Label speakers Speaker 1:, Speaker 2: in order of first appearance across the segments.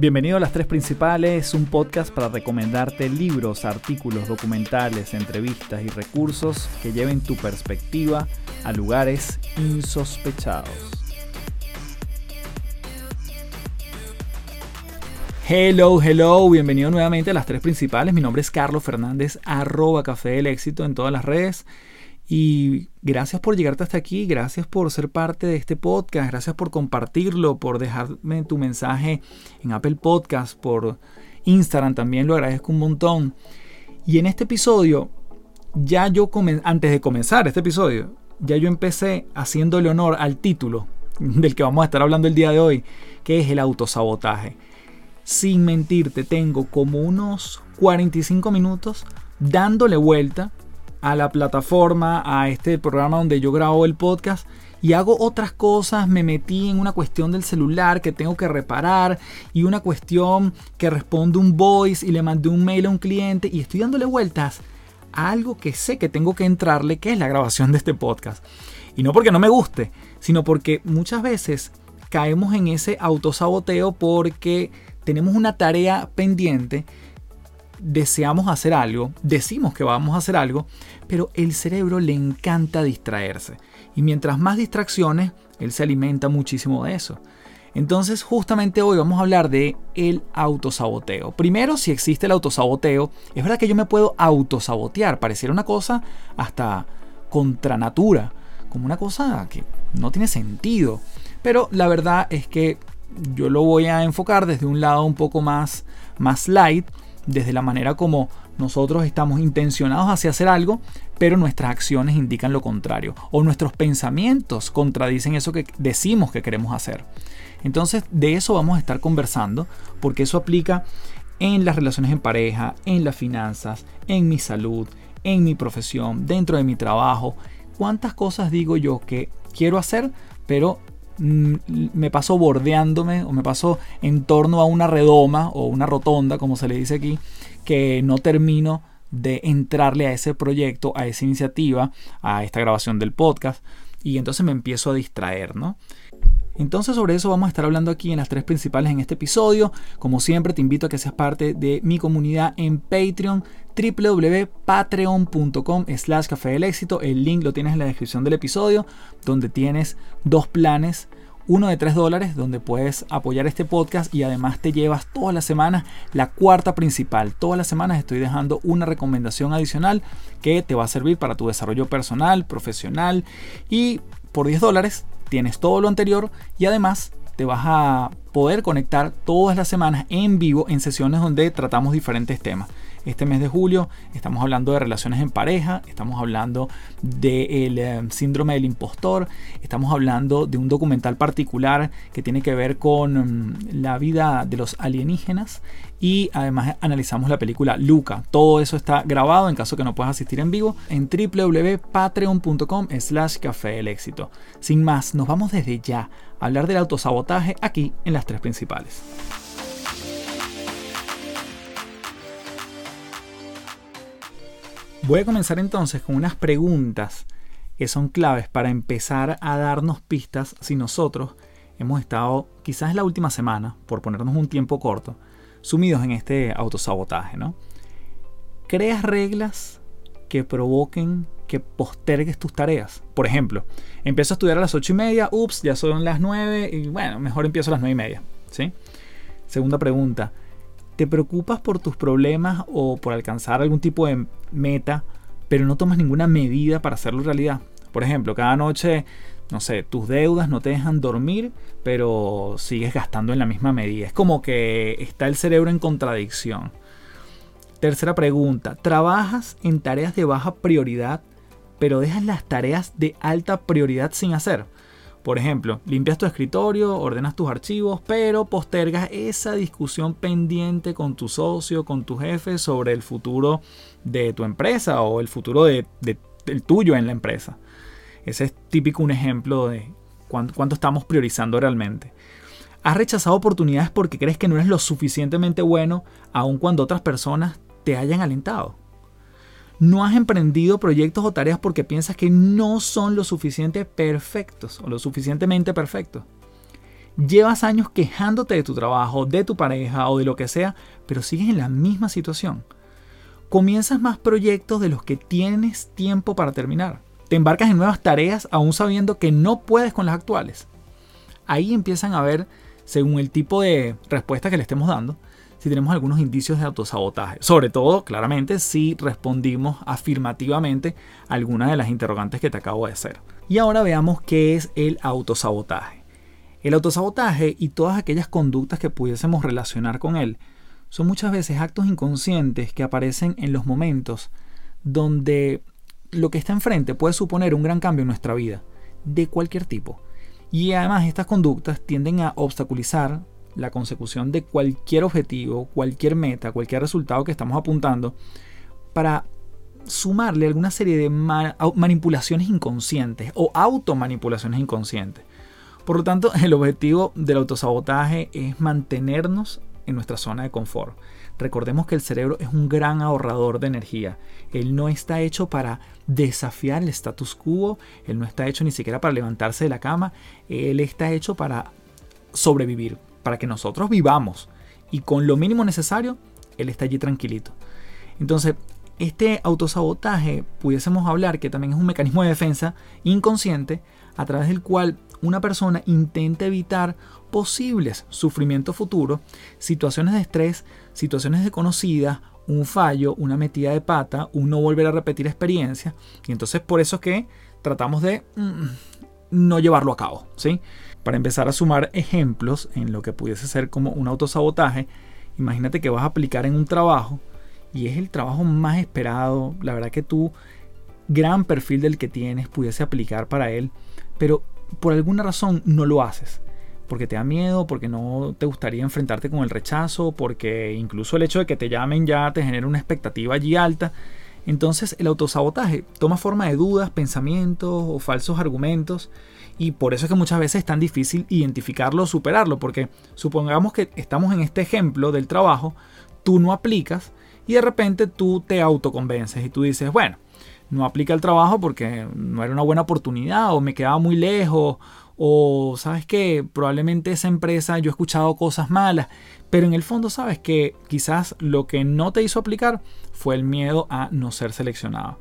Speaker 1: Bienvenido a Las Tres Principales, un podcast para recomendarte libros, artículos, documentales, entrevistas y recursos que lleven tu perspectiva a lugares insospechados. Hello, hello, bienvenido nuevamente a Las Tres Principales. Mi nombre es Carlos Fernández, arroba Café del Éxito en todas las redes. Y gracias por llegarte hasta aquí, gracias por ser parte de este podcast, gracias por compartirlo, por dejarme tu mensaje en Apple Podcast, por Instagram también lo agradezco un montón. Y en este episodio, ya yo antes de comenzar este episodio, ya yo empecé haciéndole honor al título del que vamos a estar hablando el día de hoy, que es el autosabotaje. Sin mentirte, tengo como unos 45 minutos dándole vuelta a la plataforma, a este programa donde yo grabo el podcast y hago otras cosas, me metí en una cuestión del celular que tengo que reparar y una cuestión que responde un voice y le mandé un mail a un cliente y estoy dándole vueltas a algo que sé que tengo que entrarle, que es la grabación de este podcast. Y no porque no me guste, sino porque muchas veces caemos en ese autosaboteo porque tenemos una tarea pendiente deseamos hacer algo, decimos que vamos a hacer algo, pero el cerebro le encanta distraerse. Y mientras más distracciones, él se alimenta muchísimo de eso. Entonces, justamente hoy vamos a hablar de el autosaboteo. Primero, si existe el autosaboteo, es verdad que yo me puedo autosabotear, pareciera una cosa hasta contra natura, como una cosa que no tiene sentido. Pero la verdad es que yo lo voy a enfocar desde un lado un poco más más light desde la manera como nosotros estamos intencionados hacia hacer algo, pero nuestras acciones indican lo contrario, o nuestros pensamientos contradicen eso que decimos que queremos hacer. Entonces, de eso vamos a estar conversando, porque eso aplica en las relaciones en pareja, en las finanzas, en mi salud, en mi profesión, dentro de mi trabajo. ¿Cuántas cosas digo yo que quiero hacer, pero me paso bordeándome o me paso en torno a una redoma o una rotonda, como se le dice aquí, que no termino de entrarle a ese proyecto, a esa iniciativa, a esta grabación del podcast y entonces me empiezo a distraer, ¿no? Entonces sobre eso vamos a estar hablando aquí en las tres principales en este episodio. Como siempre te invito a que seas parte de mi comunidad en Patreon www.patreon.com slash café del éxito. El link lo tienes en la descripción del episodio donde tienes dos planes uno de 3 dólares donde puedes apoyar este podcast y además te llevas todas las semanas la cuarta principal. Todas las semanas estoy dejando una recomendación adicional que te va a servir para tu desarrollo personal, profesional y por 10 dólares tienes todo lo anterior y además te vas a poder conectar todas las semanas en vivo en sesiones donde tratamos diferentes temas este mes de julio. Estamos hablando de relaciones en pareja, estamos hablando del eh, síndrome del impostor, estamos hablando de un documental particular que tiene que ver con mm, la vida de los alienígenas y además analizamos la película Luca. Todo eso está grabado en caso que no puedas asistir en vivo en www.patreon.com slash café éxito. Sin más, nos vamos desde ya a hablar del autosabotaje aquí en las tres principales. Voy a comenzar entonces con unas preguntas que son claves para empezar a darnos pistas si nosotros hemos estado, quizás la última semana, por ponernos un tiempo corto, sumidos en este autosabotaje, ¿no? Creas reglas que provoquen que postergues tus tareas. Por ejemplo, empiezo a estudiar a las 8 y media, ups, ya son las 9 y bueno, mejor empiezo a las 9 y media. ¿sí? Segunda pregunta, te preocupas por tus problemas o por alcanzar algún tipo de meta, pero no tomas ninguna medida para hacerlo realidad. Por ejemplo, cada noche, no sé, tus deudas no te dejan dormir, pero sigues gastando en la misma medida. Es como que está el cerebro en contradicción. Tercera pregunta, ¿trabajas en tareas de baja prioridad, pero dejas las tareas de alta prioridad sin hacer? Por ejemplo, limpias tu escritorio, ordenas tus archivos, pero postergas esa discusión pendiente con tu socio, con tu jefe sobre el futuro de tu empresa o el futuro de, del tuyo en la empresa. Ese es típico un ejemplo de cuánto, cuánto estamos priorizando realmente. Has rechazado oportunidades porque crees que no eres lo suficientemente bueno, aun cuando otras personas te hayan alentado. No has emprendido proyectos o tareas porque piensas que no son lo suficiente perfectos o lo suficientemente perfectos. Llevas años quejándote de tu trabajo, de tu pareja o de lo que sea, pero sigues en la misma situación. Comienzas más proyectos de los que tienes tiempo para terminar. Te embarcas en nuevas tareas aún sabiendo que no puedes con las actuales. Ahí empiezan a ver, según el tipo de respuesta que le estemos dando, si tenemos algunos indicios de autosabotaje. Sobre todo, claramente, si respondimos afirmativamente a alguna de las interrogantes que te acabo de hacer. Y ahora veamos qué es el autosabotaje. El autosabotaje y todas aquellas conductas que pudiésemos relacionar con él son muchas veces actos inconscientes que aparecen en los momentos donde lo que está enfrente puede suponer un gran cambio en nuestra vida, de cualquier tipo. Y además estas conductas tienden a obstaculizar la consecución de cualquier objetivo, cualquier meta, cualquier resultado que estamos apuntando, para sumarle alguna serie de manipulaciones inconscientes o automanipulaciones inconscientes. Por lo tanto, el objetivo del autosabotaje es mantenernos en nuestra zona de confort. Recordemos que el cerebro es un gran ahorrador de energía. Él no está hecho para desafiar el status quo, él no está hecho ni siquiera para levantarse de la cama, él está hecho para sobrevivir, para que nosotros vivamos. Y con lo mínimo necesario, él está allí tranquilito. Entonces, este autosabotaje pudiésemos hablar que también es un mecanismo de defensa inconsciente a través del cual una persona intenta evitar posibles sufrimientos futuros, situaciones de estrés, situaciones desconocidas, un fallo, una metida de pata, un no volver a repetir experiencia. Y entonces por eso es que tratamos de mm, no llevarlo a cabo. ¿sí? Para empezar a sumar ejemplos en lo que pudiese ser como un autosabotaje, imagínate que vas a aplicar en un trabajo y es el trabajo más esperado, la verdad que tú, gran perfil del que tienes, pudiese aplicar para él, pero por alguna razón no lo haces. Porque te da miedo, porque no te gustaría enfrentarte con el rechazo, porque incluso el hecho de que te llamen ya te genera una expectativa allí alta. Entonces el autosabotaje toma forma de dudas, pensamientos o falsos argumentos y por eso es que muchas veces es tan difícil identificarlo o superarlo, porque supongamos que estamos en este ejemplo del trabajo, tú no aplicas y de repente tú te autoconvences y tú dices, bueno, no aplica el trabajo porque no era una buena oportunidad o me quedaba muy lejos o sabes que probablemente esa empresa yo he escuchado cosas malas, pero en el fondo sabes que quizás lo que no te hizo aplicar fue el miedo a no ser seleccionado.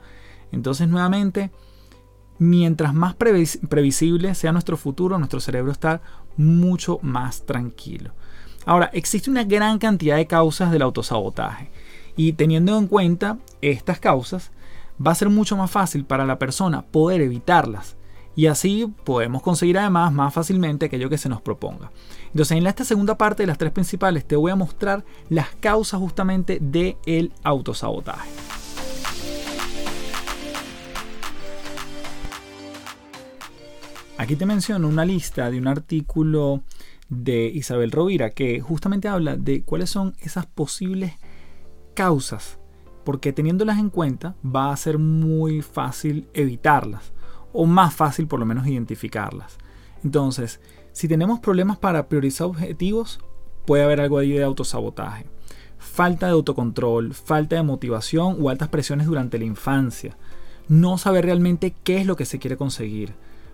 Speaker 1: Entonces nuevamente, mientras más previsible sea nuestro futuro, nuestro cerebro está mucho más tranquilo. Ahora, existe una gran cantidad de causas del autosabotaje y teniendo en cuenta estas causas, va a ser mucho más fácil para la persona poder evitarlas. Y así podemos conseguir además más fácilmente aquello que se nos proponga. Entonces en esta segunda parte de las tres principales te voy a mostrar las causas justamente del el autosabotaje. Aquí te menciono una lista de un artículo de Isabel Rovira que justamente habla de cuáles son esas posibles causas porque teniéndolas en cuenta va a ser muy fácil evitarlas o más fácil por lo menos identificarlas. Entonces, si tenemos problemas para priorizar objetivos, puede haber algo ahí de autosabotaje. Falta de autocontrol, falta de motivación o altas presiones durante la infancia. No saber realmente qué es lo que se quiere conseguir.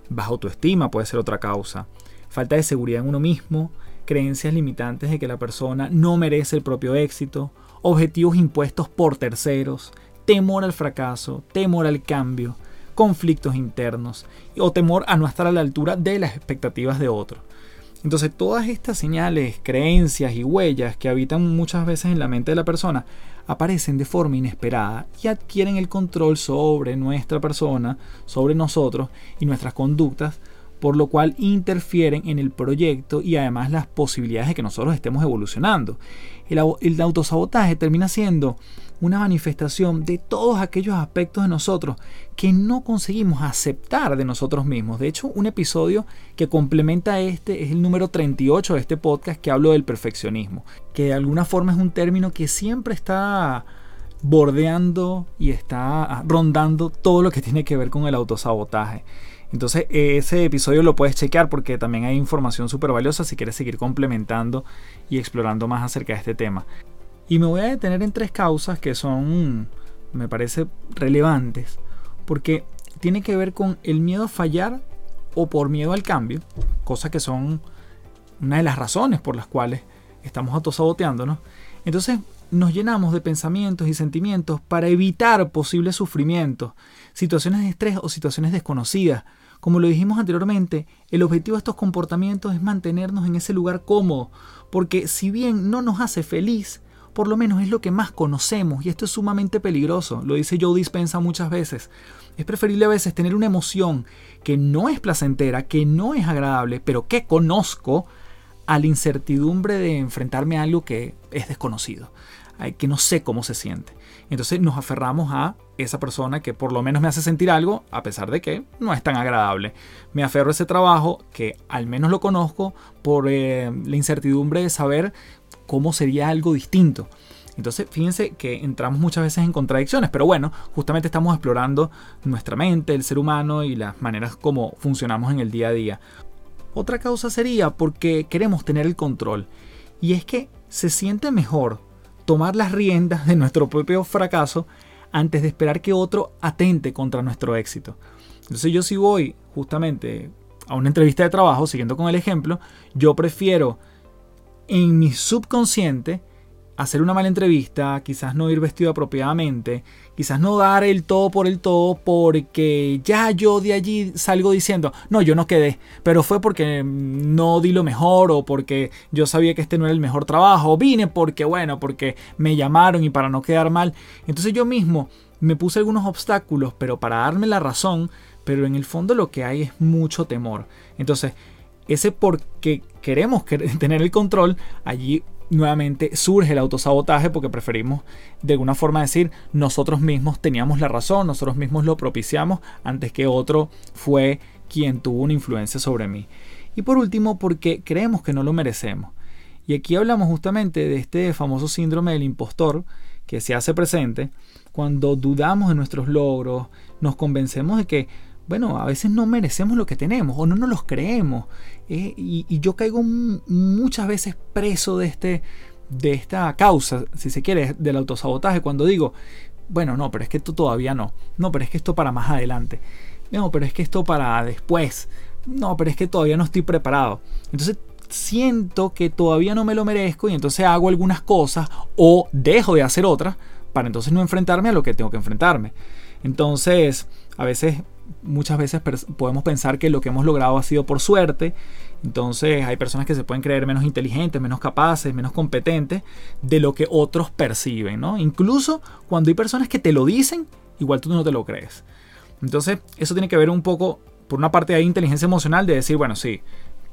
Speaker 1: Baja autoestima puede ser otra causa. Falta de seguridad en uno mismo, creencias limitantes de que la persona no merece el propio éxito objetivos impuestos por terceros, temor al fracaso, temor al cambio, conflictos internos o temor a no estar a la altura de las expectativas de otros. Entonces todas estas señales, creencias y huellas que habitan muchas veces en la mente de la persona aparecen de forma inesperada y adquieren el control sobre nuestra persona, sobre nosotros y nuestras conductas por lo cual interfieren en el proyecto y además las posibilidades de que nosotros estemos evolucionando. El, autosabotaje termina siendo una manifestación de todos aquellos aspectos de nosotros que no conseguimos aceptar de nosotros mismos. De hecho, un episodio que complementa este es el número 38 de este podcast que hablo del perfeccionismo, que de alguna forma es un término que siempre está bordeando y está rondando todo lo que tiene que ver con el autosabotaje. Entonces ese episodio lo puedes chequear porque también hay información súper valiosa si quieres seguir complementando y explorando más acerca de este tema. Y me voy a detener en tres causas que son, me parece, relevantes, porque tiene que ver con el miedo a fallar o por miedo al cambio, cosas que son una de las razones por las cuales estamos autosaboteándonos. Entonces nos llenamos de pensamientos y sentimientos para evitar posibles sufrimientos, situaciones de estrés o situaciones desconocidas. Como lo dijimos anteriormente, el objetivo de estos comportamientos es mantenernos en ese lugar cómodo, porque si bien no nos hace feliz, por lo menos es lo que más conocemos y esto es sumamente peligroso, lo dice Joe Dispensa muchas veces. Es preferible a veces tener una emoción que no es placentera, que no es agradable, pero que conozco, a la incertidumbre de enfrentarme a algo que es desconocido, que no sé cómo se siente. Entonces nos aferramos a esa persona que por lo menos me hace sentir algo, a pesar de que no es tan agradable. Me aferro a ese trabajo que al menos lo conozco por eh, la incertidumbre de saber cómo sería algo distinto. Entonces, fíjense que entramos muchas veces en contradicciones, pero bueno, justamente estamos explorando nuestra mente, el ser humano y las maneras como funcionamos en el día a día. Otra causa sería porque queremos tener el control. Y es que se siente mejor tomar las riendas de nuestro propio fracaso antes de esperar que otro atente contra nuestro éxito. Entonces yo si voy justamente a una entrevista de trabajo, siguiendo con el ejemplo, yo prefiero en mi subconsciente hacer una mala entrevista, quizás no ir vestido apropiadamente, quizás no dar el todo por el todo porque ya yo de allí salgo diciendo, no, yo no quedé, pero fue porque no di lo mejor o porque yo sabía que este no era el mejor trabajo, vine porque bueno, porque me llamaron y para no quedar mal. Entonces yo mismo me puse algunos obstáculos, pero para darme la razón, pero en el fondo lo que hay es mucho temor. Entonces, ese porque queremos tener el control, allí nuevamente surge el autosabotaje porque preferimos de alguna forma decir nosotros mismos teníamos la razón, nosotros mismos lo propiciamos antes que otro fue quien tuvo una influencia sobre mí. Y por último, porque creemos que no lo merecemos. Y aquí hablamos justamente de este famoso síndrome del impostor que se hace presente cuando dudamos de nuestros logros, nos convencemos de que bueno, a veces no merecemos lo que tenemos o no nos los creemos. Eh, y, yo caigo muchas veces preso de, este, de esta causa, si se quiere, del autosabotaje, cuando digo, bueno, no, pero es que esto todavía no. No, pero es que esto para más adelante. No, pero es que esto para después. No, pero es que todavía no estoy preparado. Entonces siento que todavía no me lo merezco y entonces hago algunas cosas o dejo de hacer otras para entonces no enfrentarme a lo que tengo que enfrentarme. Entonces, a veces muchas veces podemos pensar que lo que hemos logrado ha sido por suerte. Entonces hay personas que se pueden creer menos inteligentes, menos capaces, menos competentes de lo que otros perciben. ¿no? Incluso cuando hay personas que te lo dicen, igual tú no te lo crees. Entonces eso tiene que ver un poco, por una parte de inteligencia emocional, de decir, bueno, sí,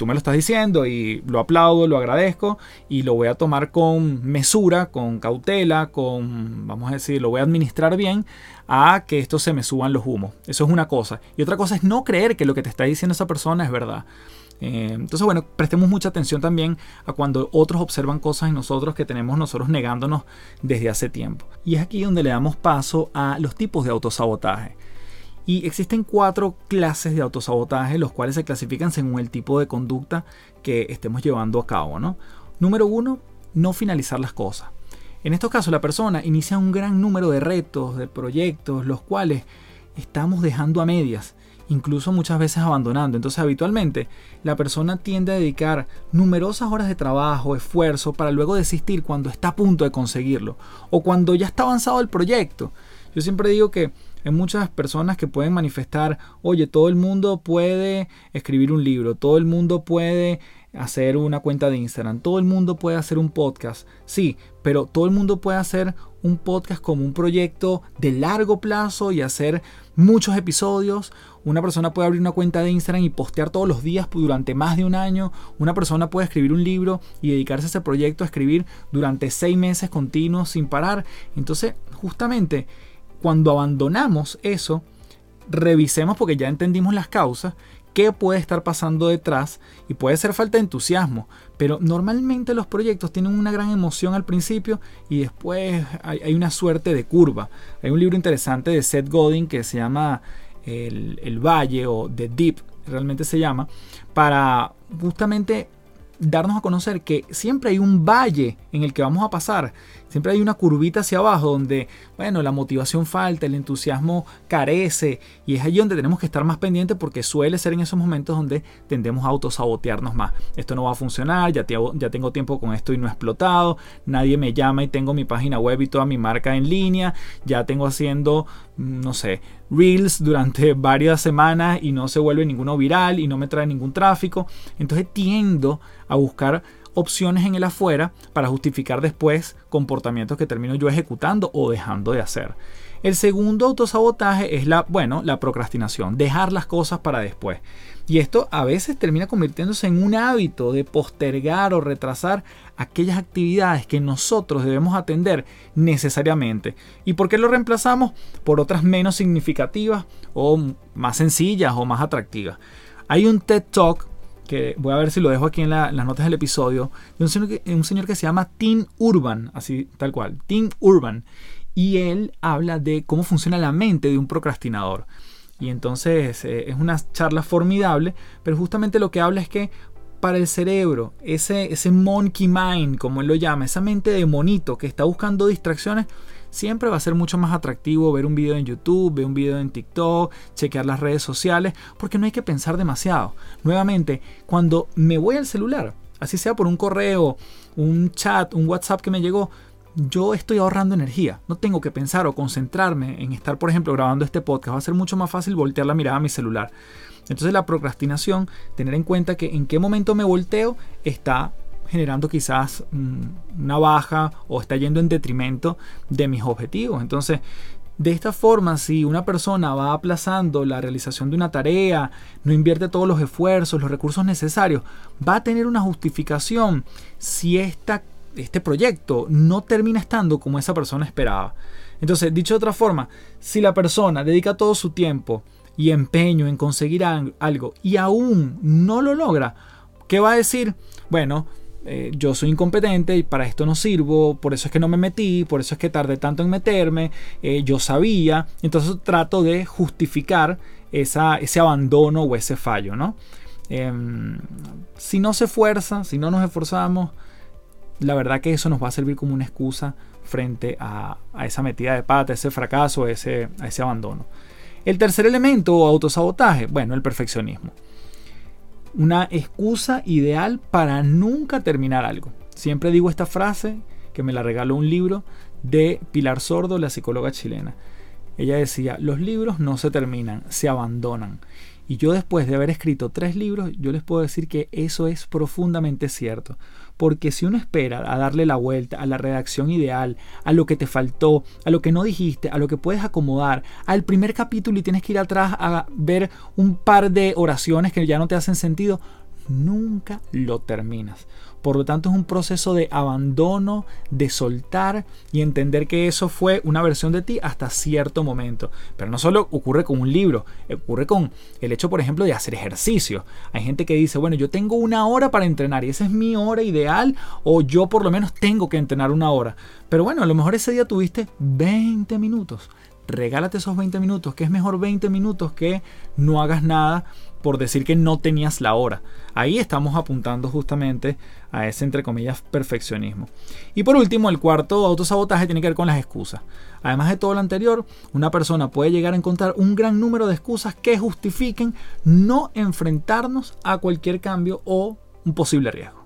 Speaker 1: tú me lo estás diciendo y lo aplaudo, lo agradezco y lo voy a tomar con mesura, con cautela, con, vamos a decir, lo voy a administrar bien a que esto se me suban los humos. Eso es una cosa. Y otra cosa es no creer que lo que te está diciendo esa persona es verdad. Eh, entonces, bueno, prestemos mucha atención también a cuando otros observan cosas en nosotros que tenemos nosotros negándonos desde hace tiempo. Y es aquí donde le damos paso a los tipos de autosabotaje. Y existen cuatro clases de autosabotaje, los cuales se clasifican según el tipo de conducta que estemos llevando a cabo. ¿no? Número uno, no finalizar las cosas. En estos casos, la persona inicia un gran número de retos, de proyectos, los cuales estamos dejando a medias, incluso muchas veces abandonando. Entonces, habitualmente, la persona tiende a dedicar numerosas horas de trabajo, esfuerzo, para luego desistir cuando está a punto de conseguirlo o cuando ya está avanzado el proyecto. Yo siempre digo que hay muchas personas que pueden manifestar, oye, todo el mundo puede escribir un libro, todo el mundo puede hacer una cuenta de Instagram, todo el mundo puede hacer un podcast, sí, pero todo el mundo puede hacer un podcast como un proyecto de largo plazo y hacer muchos episodios. Una persona puede abrir una cuenta de Instagram y postear todos los días durante más de un año. Una persona puede escribir un libro y dedicarse a ese proyecto a escribir durante seis meses continuos sin parar. Entonces, justamente cuando abandonamos eso, revisemos porque ya entendimos las causas, qué puede estar pasando detrás y puede ser falta de entusiasmo, pero normalmente los proyectos tienen una gran emoción al principio y después hay, una suerte de curva. Hay un libro interesante de Seth Godin que se llama el, el Valle o The Deep, realmente se llama, para justamente darnos a conocer que siempre hay un valle en el que vamos a pasar, siempre hay una curvita hacia abajo donde, bueno, la motivación falta, el entusiasmo carece y es allí donde tenemos que estar más pendientes porque suele ser en esos momentos donde tendemos a autosabotearnos más. Esto no va a funcionar, ya, ya tengo tiempo con esto y no he explotado, nadie me llama y tengo mi página web y toda mi marca en línea, ya tengo haciendo, mm, no sé, reels durante varias semanas y no se vuelve ninguno viral y no me trae ningún tráfico. Entonces tiendo a buscar opciones en el afuera para justificar después comportamientos que termino yo ejecutando o dejando de hacer. El segundo autosabotaje es la, bueno, la procrastinación, dejar las cosas para después. Y esto a veces termina convirtiéndose en un hábito de postergar o retrasar aquellas actividades que nosotros debemos atender necesariamente. ¿Y por qué lo reemplazamos? Por otras menos significativas o más sencillas o más atractivas. Hay un TED Talk que voy a ver si lo dejo aquí en, las notas del episodio, de un señor, que, un señor que se llama Tim Urban, así tal cual, Tim Urban. Y él habla de cómo funciona la mente de un procrastinador. Y entonces eh, es una charla formidable, pero justamente lo que habla es que para el cerebro, ese, ese monkey mind, como él lo llama, esa mente de monito que está buscando distracciones, siempre va a ser mucho más atractivo ver un video en YouTube, ver un video en TikTok, chequear las redes sociales, porque no hay que pensar demasiado. Nuevamente, cuando me voy al celular, así sea por un correo, un chat, un WhatsApp que me llegó, yo estoy ahorrando energía. No tengo que pensar o concentrarme en estar, por ejemplo, grabando este podcast. Va a ser mucho más fácil voltear la mirada a mi celular. Entonces la procrastinación, tener en cuenta que en qué momento me volteo está generando quizás una baja o está yendo en detrimento de mis objetivos. Entonces, de esta forma, si una persona va aplazando la realización de una tarea, no invierte todos los esfuerzos, los recursos necesarios, va a tener una justificación si esta este proyecto no termina estando como esa persona esperaba. Entonces, dicho de otra forma, si la persona dedica todo su tiempo y empeño en conseguir algo y aún no lo logra, ¿qué va a decir? Bueno, eh, yo soy incompetente y para esto no sirvo, por eso es que no me metí, por eso es que tardé tanto en meterme, eh, yo sabía, entonces trato de justificar esa, ese abandono o ese fallo, ¿no? Em, si no se esfuerza, si no nos esforzamos, la verdad que eso nos va a servir como una excusa frente a, esa metida de pata, ese fracaso, ese, a ese abandono. El tercer elemento autosabotaje, bueno, el perfeccionismo. Una excusa ideal para nunca terminar algo. Siempre digo esta frase que me la regaló un libro de Pilar Sordo, la psicóloga chilena. Ella decía, los libros no se terminan, se abandonan. Y yo después de haber escrito tres libros, yo les puedo decir que eso es profundamente cierto. Porque si uno espera a darle la vuelta a la redacción ideal, a lo que te faltó, a lo que no dijiste, a lo que puedes acomodar, al primer capítulo y tienes que ir atrás a ver un par de oraciones que ya no te hacen sentido, nunca lo terminas. Por lo tanto, es un proceso de abandono, de soltar y entender que eso fue una versión de ti hasta cierto momento. Pero no solo ocurre con un libro, ocurre con el hecho, por ejemplo, de hacer ejercicio. Hay gente que dice, bueno, yo tengo una hora para entrenar y esa es mi hora ideal o yo por lo menos tengo que entrenar una hora. Pero bueno, a lo mejor ese día tuviste 20 minutos regálate esos 20 minutos, que es mejor 20 minutos que no hagas nada por decir que no tenías la hora. Ahí estamos apuntando justamente a ese, entre comillas, perfeccionismo. Y por último, el cuarto autosabotaje tiene que ver con las excusas. Además de todo lo anterior, una persona puede llegar a encontrar un gran número de excusas que justifiquen no enfrentarnos a cualquier cambio o un posible riesgo.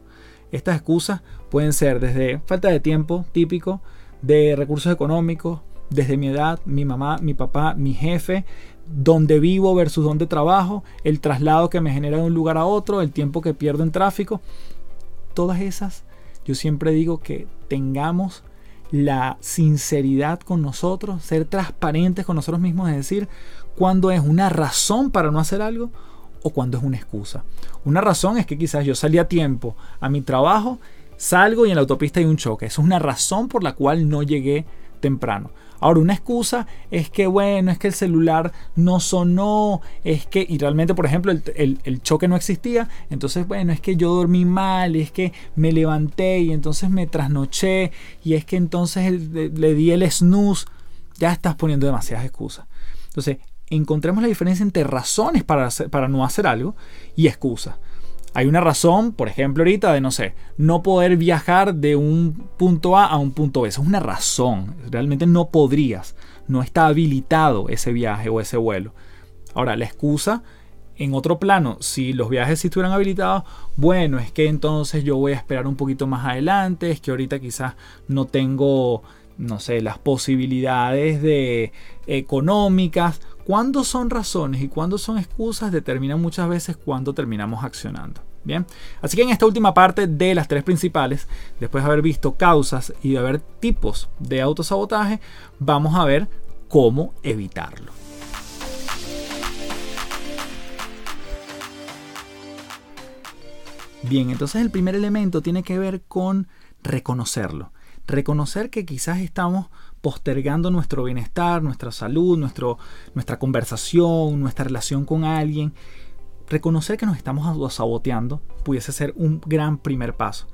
Speaker 1: Estas excusas pueden ser desde falta de tiempo típico, de recursos económicos, desde mi edad, mi mamá, mi papá, mi jefe, donde vivo versus donde trabajo, el traslado que me genera de un lugar a otro, el tiempo que pierdo en tráfico. Todas esas, yo siempre digo que tengamos la sinceridad con nosotros, ser transparentes con nosotros mismos, es decir, cuando es una razón para no hacer algo o cuando es una excusa. Una razón es que quizás yo salí a tiempo a mi trabajo, salgo y en la autopista hay un choque. Eso es una razón por la cual no llegué temprano. Ahora, una excusa es que, bueno, es que el celular no sonó, es que, y realmente, por ejemplo, el, choque no existía, entonces, bueno, es que yo dormí mal, es que me levanté y entonces me trasnoché, y es que entonces le, di el snooze, ya estás poniendo demasiadas excusas. Entonces, encontremos la diferencia entre razones para, para no hacer algo y excusas. Hay una razón, por ejemplo, ahorita de, no sé, no poder viajar de un punto A a un punto B. Es una razón. Realmente no podrías. No está habilitado ese viaje o ese vuelo. Ahora, la excusa en otro plano, si los viajes sí estuvieran habilitados, bueno, es que entonces yo voy a esperar un poquito más adelante, es que ahorita quizás no tengo, no sé, las posibilidades de económicas. Cuándo son razones y cuándo son excusas determinan muchas veces cuándo terminamos accionando. Bien, así que en esta última parte de las tres principales, después de haber visto causas y de haber tipos de autosabotaje, vamos a ver cómo evitarlo. Bien, entonces el primer elemento tiene que ver con reconocerlo. Reconocer que quizás estamos postergando nuestro bienestar, nuestra salud, nuestro, nuestra conversación, nuestra relación con alguien. Reconocer que nos estamos saboteando pudiese ser un gran primer paso.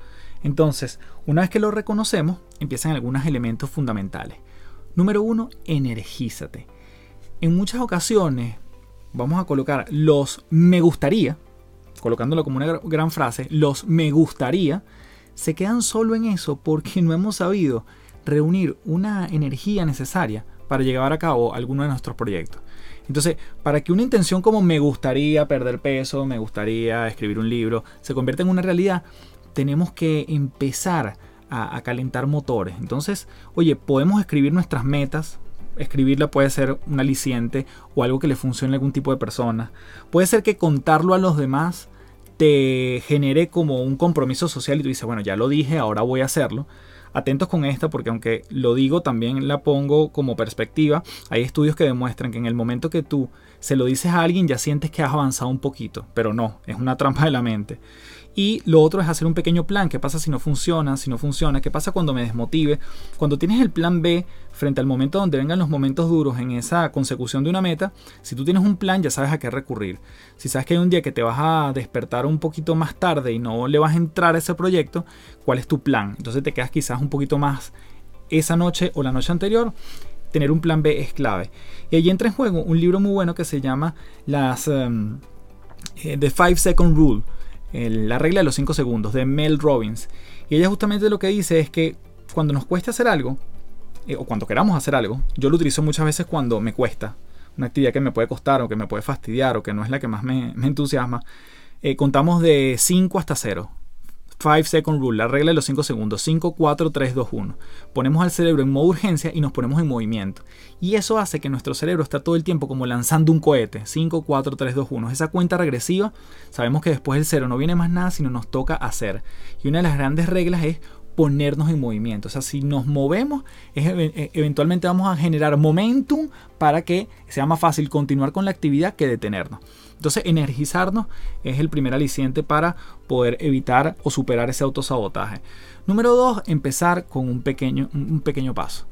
Speaker 1: Entonces, una vez que lo reconocemos, empiezan algunos elementos fundamentales. Número uno, energízate. En muchas ocasiones vamos a colocar los me gustaría colocándolo como una gran frase, los me gustaría, se quedan solo en eso porque no hemos sabido reunir una energía necesaria para llevar a cabo alguno de nuestros proyectos. Entonces, para que una intención como me gustaría perder peso, me gustaría escribir un libro, se convierta en una realidad, tenemos que empezar a, calentar motores. Entonces, oye, podemos escribir nuestras metas. Escribirla puede ser un aliciente o algo que le funcione a algún tipo de persona. Puede ser que contarlo a los demás te genere como un compromiso social y tú dices, bueno, ya lo dije, ahora voy a hacerlo. Atentos con esta porque aunque lo digo, también la pongo como perspectiva. Hay estudios que demuestran que en el momento que tú se lo dices a alguien ya sientes que has avanzado un poquito, pero no, es una trampa de la mente. Y lo otro es hacer un pequeño plan. ¿Qué pasa si no funciona? Si no funciona, ¿qué pasa cuando me desmotive? Cuando tienes el plan B frente al momento donde vengan los momentos duros en esa consecución de una meta, si tú tienes un plan ya sabes a qué recurrir. Si sabes que hay un día que te vas a despertar un poquito más tarde y no le vas a entrar a ese proyecto, ¿cuál es tu plan? Entonces te quedas quizás un poquito más esa noche o la noche anterior tener un plan B es clave. Y ahí entra en juego un libro muy bueno que se llama las um, The Five Second Rule la regla de los 5 segundos de Mel Robbins. Y ella justamente lo que dice es que cuando nos cuesta hacer algo, eh, o cuando queramos hacer algo, yo lo utilizo muchas veces cuando me cuesta, una actividad que me puede costar o que me puede fastidiar o que no es la que más me, entusiasma, eh, contamos de 5 hasta 0. 5 second rule, la regla de los 5 segundos, 5, 4, 3, 2, 1. Ponemos al cerebro en modo urgencia y nos ponemos en movimiento. Y eso hace que nuestro cerebro está todo el tiempo como lanzando un cohete, 5, 4, 3, 2, 1. Esa cuenta regresiva, sabemos que después del cero no viene más nada, sino nos toca hacer. Y una de las grandes reglas es ponernos en movimiento. O sea, si nos movemos, e, eventualmente vamos a generar momentum para que sea más fácil continuar con la actividad que detenernos. Entonces, energizarnos es el primer aliciente para poder evitar o superar ese autosabotaje. Número dos, empezar con un pequeño, un pequeño paso.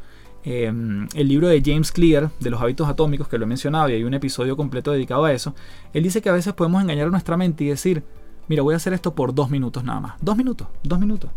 Speaker 1: Em, el libro de James Clear de los hábitos atómicos, que lo he mencionado y hay un episodio completo dedicado a eso, él dice que a veces podemos engañar a nuestra mente y decir, mira, voy a hacer esto por dos minutos nada más. Dos minutos, dos minutos.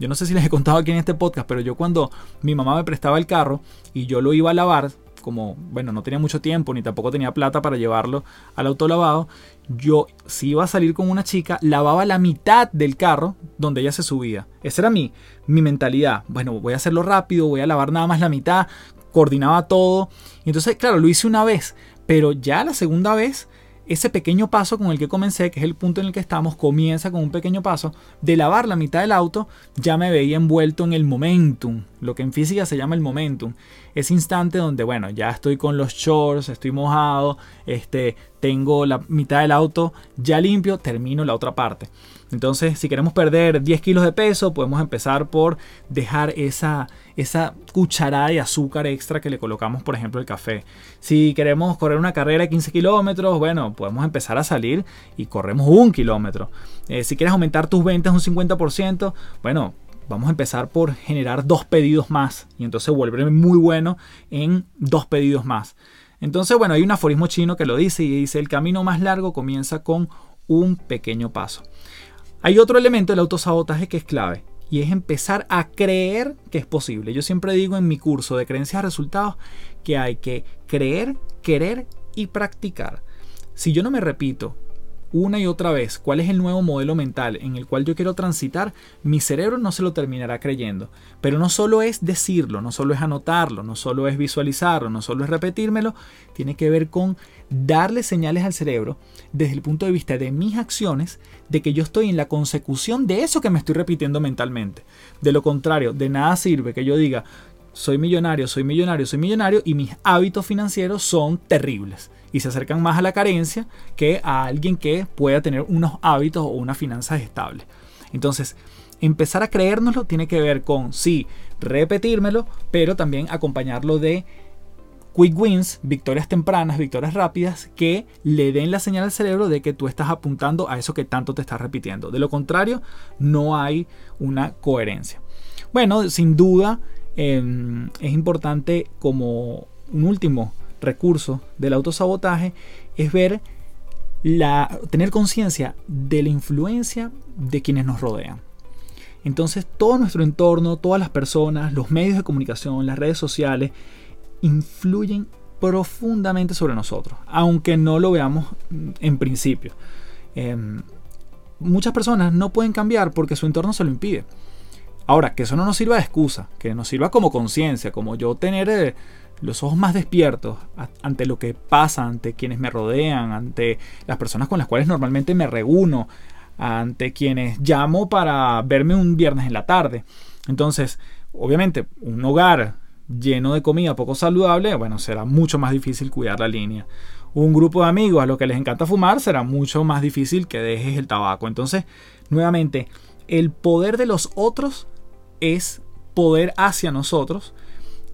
Speaker 1: Yo no sé si les he contado aquí en este podcast, pero yo cuando mi mamá me prestaba el carro y yo lo iba a lavar, como, bueno, no tenía mucho tiempo ni tampoco tenía plata para llevarlo al autolavado, yo si iba a salir con una chica, lavaba la mitad del carro donde ella se subía. Esa era mi, mi mentalidad. Bueno, voy a hacerlo rápido, voy a lavar nada más la mitad, coordinaba todo. Y entonces, claro, lo hice una vez, pero ya la segunda vez ese pequeño paso con el que comencé, que es el punto en el que estamos, comienza con un pequeño paso de lavar la mitad del auto, ya me veía envuelto en el momentum, lo que en física se llama el momentum. Ese instante donde, bueno, ya estoy con los shorts, estoy mojado, este, tengo la mitad del auto ya limpio, termino la otra parte. Entonces, si queremos perder 10 kilos de peso, podemos empezar por dejar esa, esa cucharada de azúcar extra que le colocamos, por ejemplo, el café. Si queremos correr una carrera de 15 kilómetros, bueno, podemos empezar a salir y corremos un kilómetro. Eh, si quieres aumentar tus ventas un 50%, bueno, vamos a empezar por generar dos pedidos más y entonces volverme muy bueno en dos pedidos más. Entonces, bueno, hay un aforismo chino que lo dice y dice, el camino más largo comienza con un pequeño paso. Hay otro elemento del autosabotaje que es clave y es empezar a creer que es posible. Yo siempre digo en mi curso de creencias a resultados que hay que creer, querer y practicar. Si yo no me repito una y otra vez cuál es el nuevo modelo mental en el cual yo quiero transitar, mi cerebro no se lo terminará creyendo. Pero no solo es decirlo, no solo es anotarlo, no solo es visualizarlo, no solo es repetírmelo, tiene que ver con darle señales al cerebro desde el punto de vista de mis acciones, de que yo estoy en la consecución de eso que me estoy repitiendo mentalmente. De lo contrario, de nada sirve que yo diga, soy millonario, soy millonario, soy millonario y mis hábitos financieros son terribles y se acercan más a la carencia que a alguien que pueda tener unos hábitos o unas finanzas estables. Entonces, empezar a creérnoslo tiene que ver con, sí, repetírmelo, pero también acompañarlo de quick wins, victorias tempranas, victorias rápidas, que le den la señal al cerebro de que tú estás apuntando a eso que tanto te estás repitiendo. De lo contrario, no hay una coherencia. Bueno, sin duda em, es importante como un último recurso del autosabotaje es ver tener conciencia de la influencia de quienes nos rodean. Entonces todo nuestro entorno, todas las personas, los medios de comunicación, las redes sociales, influyen profundamente sobre nosotros, aunque no lo veamos en principio. Em, muchas personas no pueden cambiar porque su entorno se lo impide. Ahora, que eso no nos sirva de excusa, que nos sirva como conciencia, como yo tener eh, los ojos más despiertos ante lo que pasa, ante quienes me rodean, ante las personas con las cuales normalmente me reúno, ante quienes llamo para verme un viernes en la tarde. Entonces, obviamente, un hogar lleno de comida poco saludable, bueno, será mucho más difícil cuidar la línea. Un grupo de amigos a los que les encanta fumar será mucho más difícil que dejes el tabaco. Entonces, nuevamente, el poder de los otros es poder hacia nosotros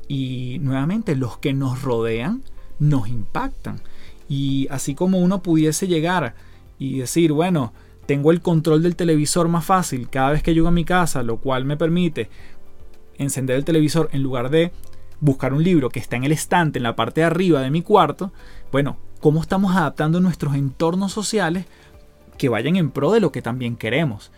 Speaker 1: y nuevamente los que nos rodean nos impactan. Y así como uno pudiese llegar y decir, bueno, tengo el control del televisor más fácil cada vez que llego a mi casa, lo cual me permite encender el televisor en lugar de buscar un libro que está en el estante en la parte de arriba de mi cuarto, bueno, ¿cómo estamos adaptando nuestros entornos sociales que vayan en pro de lo que también queremos?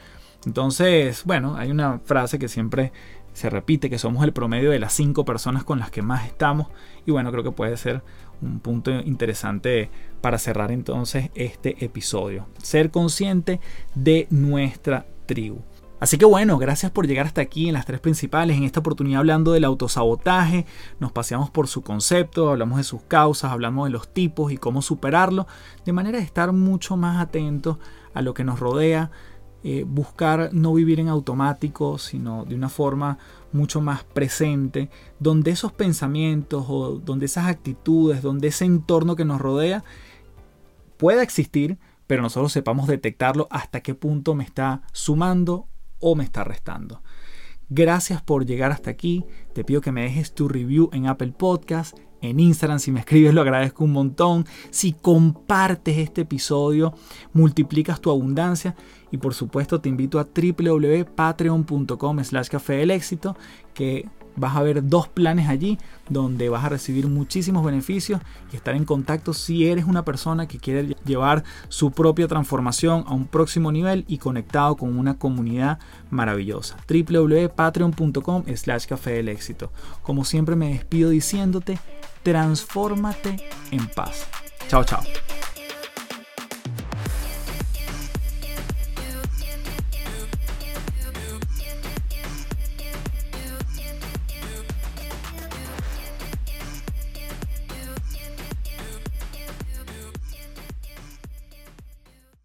Speaker 1: Entonces, bueno, hay una frase que siempre se repite que somos el promedio de las cinco personas con las que más estamos y bueno, creo que puede ser un punto interesante para cerrar entonces este episodio. Ser consciente de nuestra tribu. Así que bueno, gracias por llegar hasta aquí en las tres principales. En esta oportunidad hablando del autosabotaje, nos paseamos por su concepto, hablamos de sus causas, hablamos de los tipos y cómo superarlo, de manera de estar mucho más atentos a lo que nos rodea, eh, buscar no vivir en automático, sino de una forma mucho más presente, donde esos pensamientos o donde esas actitudes, donde ese entorno que nos rodea pueda existir, pero nosotros sepamos detectarlo hasta qué punto me está sumando o me está restando. Gracias por llegar hasta aquí. Te pido que me dejes tu review en Apple Podcast, en Instagram. Si me escribes lo agradezco un montón. Si compartes este episodio, multiplicas tu abundancia. Y por supuesto te invito a www.patreon.com slash café del éxito que vas a ver dos planes allí donde vas a recibir muchísimos beneficios y estar en contacto si eres una persona que quiere llevar su propia transformación a un próximo nivel y conectado con una comunidad maravillosa. www.patreon.com slash café del éxito. Como siempre me despido diciéndote, transfórmate en paz. Chao, chao.